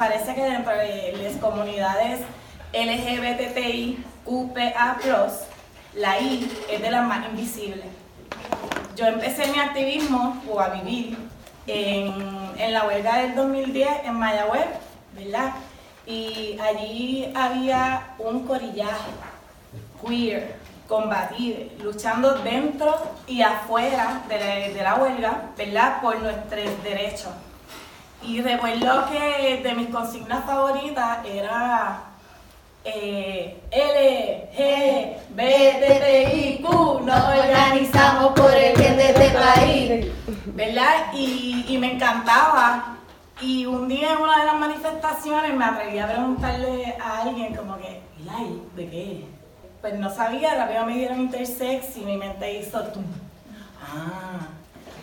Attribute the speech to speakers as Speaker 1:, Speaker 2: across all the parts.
Speaker 1: Parece que dentro de las comunidades LGBTI, UPA, la I es de las más invisibles. Yo empecé mi activismo o a vivir en, la huelga del 2010 en Mayagüez, ¿verdad? Y allí había un corillaje queer, combatible, luchando dentro y afuera de la, de la huelga, ¿verdad? Por nuestros derechos. Y recuerdo que de mis consignas favoritas era eh, LGBTIQ, nos organizamos por el bien de este país, ¿verdad? Y, y me encantaba. Y un día en una de las manifestaciones me atreví a preguntarle a alguien como que, ¿y de qué? Pues no sabía, rápido me dieron intersex y mi mente hizo tum. Ah,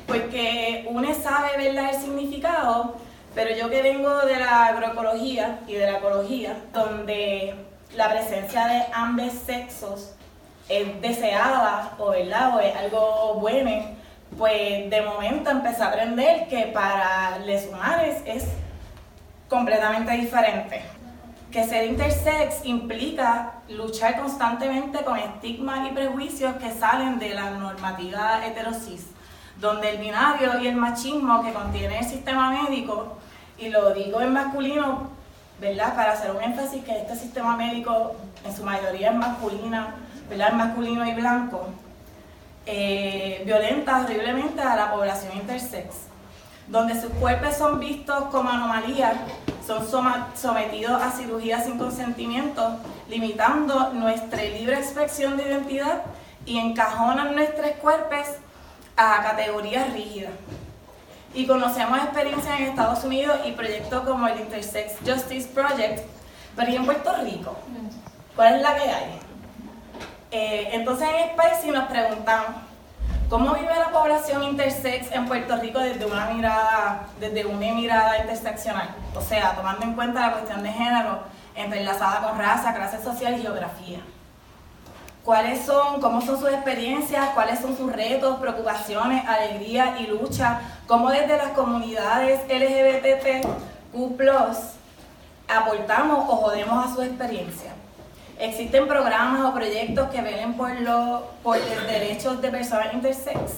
Speaker 1: porque uno sabe, ¿verdad?, el significado, pero yo que vengo de la agroecología y de la ecología, donde la presencia de ambos sexos es deseada o, ¿verdad? o es algo bueno, pues de momento empecé a aprender que para los humanos es completamente diferente. Que ser intersex implica luchar constantemente con estigmas y prejuicios que salen de la normativa heterosis, donde el binario y el machismo que contiene el sistema médico, y lo digo en masculino ¿verdad? Para hacer un énfasis que este sistema médico en su mayoría es masculina, ¿verdad? Masculino y blanco, eh, violenta horriblemente a la población intersex, donde sus cuerpos son vistos como anomalías, son sometidos a cirugía sin consentimiento, limitando nuestra libre expresión de identidad y encajonan nuestros cuerpos a categorías rígidas y conocemos experiencias en Estados Unidos y proyectos como el Intersex Justice Project, pero y en Puerto Rico, ¿cuál es la que hay? Eh, entonces en Spicy nos preguntamos, ¿cómo vive la población intersex en Puerto Rico desde una mirada, desde una mirada interseccional? O sea, tomando en cuenta la cuestión de género entrelazada con raza, clase social y geografía cuáles son, cómo son sus experiencias, cuáles son sus retos, preocupaciones, alegría y lucha, cómo desde las comunidades LGBTQ aportamos o jodemos a su experiencia. ¿Existen programas o proyectos que velen por, los derechos de personas intersex?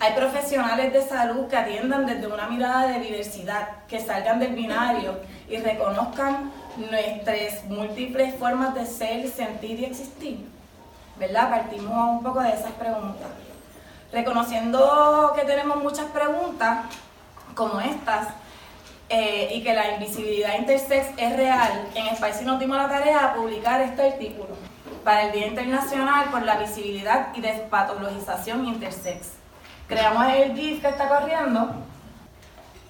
Speaker 1: Hay profesionales de salud que atiendan desde una mirada de diversidad, que salgan del binario y reconozcan nuestras múltiples formas de ser, sentir y existir. ¿Verdad? Partimos un poco de esas preguntas. Reconociendo que tenemos muchas preguntas como estas eh, y que la invisibilidad intersex es real, en Spicy nos dimos la tarea de publicar este artículo para el Día Internacional por la Visibilidad y Despatologización Intersex. Creamos el GIF que está corriendo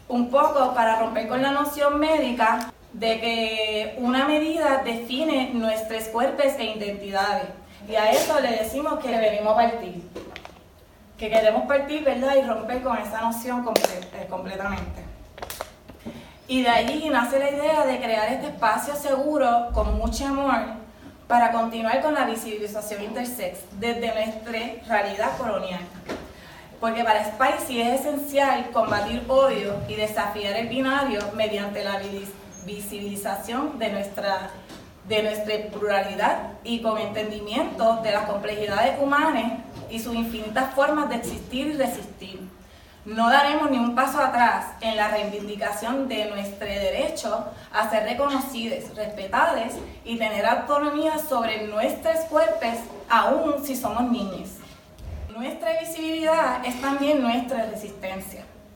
Speaker 1: un poco para romper con la noción médica de que una medida define nuestros cuerpos e identidades y a eso le decimos que venimos a partir. Que queremos partir, ¿verdad? Y romper con esa noción eh, completamente. Y de allí nace la idea de crear este espacio seguro, con mucho amor, para continuar con la visibilización intersex desde nuestra realidad colonial. Porque para Spicy es esencial combatir odio y desafiar el binario mediante la visibilización de nuestra de nuestra pluralidad y con entendimiento de las complejidades humanas y sus infinitas formas de existir y resistir. No daremos ni un paso atrás en la reivindicación de nuestro derecho a ser reconocidos, respetados y tener autonomía sobre nuestros cuerpos, aun si somos niños. Nuestra visibilidad es también nuestra resistencia.